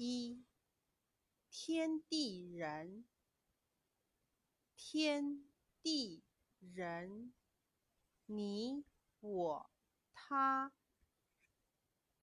一天地人天地人你我他